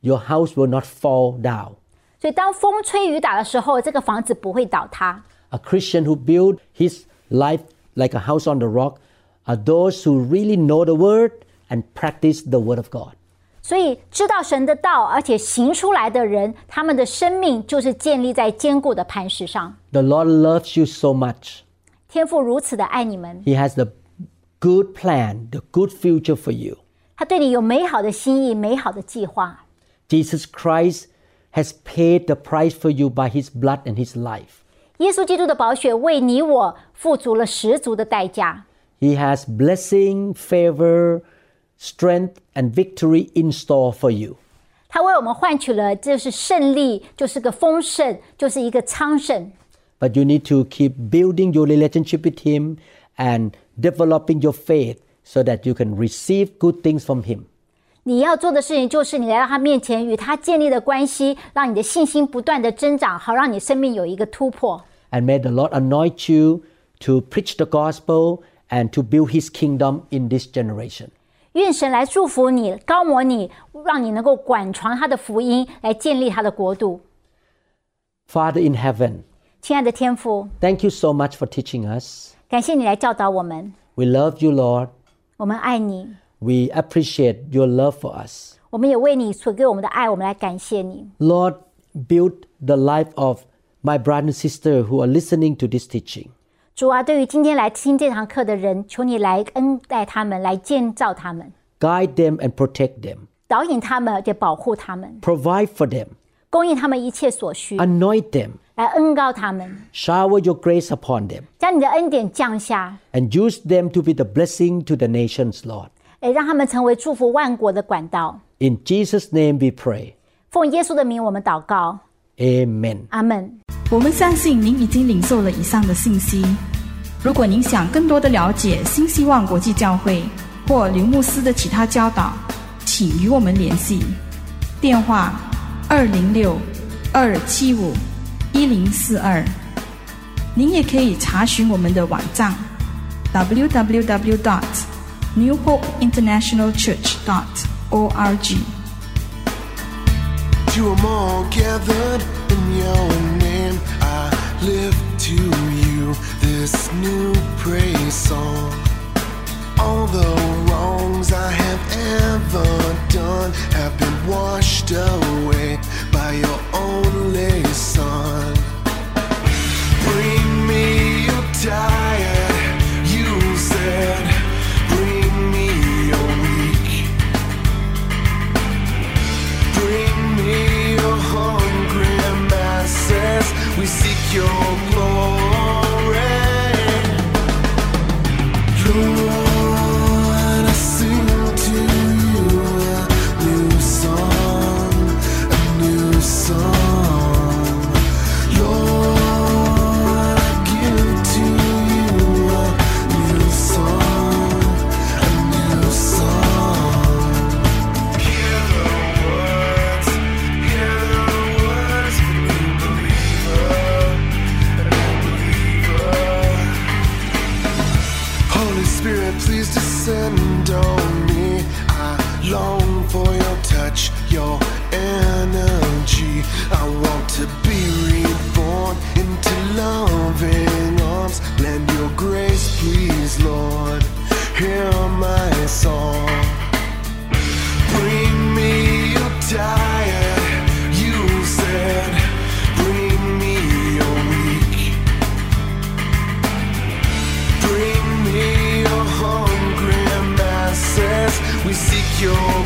your house will not fall down. 所以当风吹雨打的时候，这个房子不会倒塌。 A Christian who build his life like a house on the rock are those who really know the word and practice the word of God. 所以知道神的道，而且行出来的人，他们的生命就是建立在坚固的磐石上。 The Lord loves you so much. 天父如此的爱你们， He has the good plan, the good future for you. 他对你有美好的心意、美好的计划。 Jesus Christ has paid the price for you by his blood and his life. 耶稣基督的宝血为你我付足了十足的代价。 He has blessing, favor, strength, and victory in store for you. 他为我们换取了，就是胜利，就是个丰盛，就是一个昌盛。 But you need to keep building your relationship with him and developing your faith so that you can receive good things from him. 你要做的事情就是你来到他面前，与他建立的关系，让你的信心不断的增长，好让你生命有一个突破。 And may the Lord anoint you to preach the gospel and to build his kingdom in this generation. 愿神来祝福你，高摩你，让你能够广传他的福音，来建立他的国度。 Father in heaven, 亲爱的天父， thank you so much for teaching us. 感谢你来教导我们， We love you, Lord. 我们爱你， We appreciate your love for us. 我们也为你所给我们的爱，我们来感谢你。 Lord, build the life of my brother and sister who are listening to this teaching. 主啊，对于今天来听这堂课的人，求你来恩待他们，来建造他们， Guide them and protect them. 导引他们，而且保护他们， Provide for them. 供应他们一切所需， Anoint them. 来恩告他们， Shower your grace upon them. 将你的恩典降下， And use them to be the blessing to the nations, Lord. 哎，让他们成为祝福万国的管道。 In Jesus' name we pray. 奉耶稣的名，我们祷告， Amen。阿门。我们相信您已经领受了以上的信息。如果您想更多的了解新希望国际教会或刘牧师的其他教导，请与我们联系，电话二零六二七五一零四二。您也可以查询我们的网站 www.newhopeinternationalchurch.org。to them all gathered in your name. I lift to you this new praise song. All the wrongs I have ever done have been washed away by your only son. your glory. yo.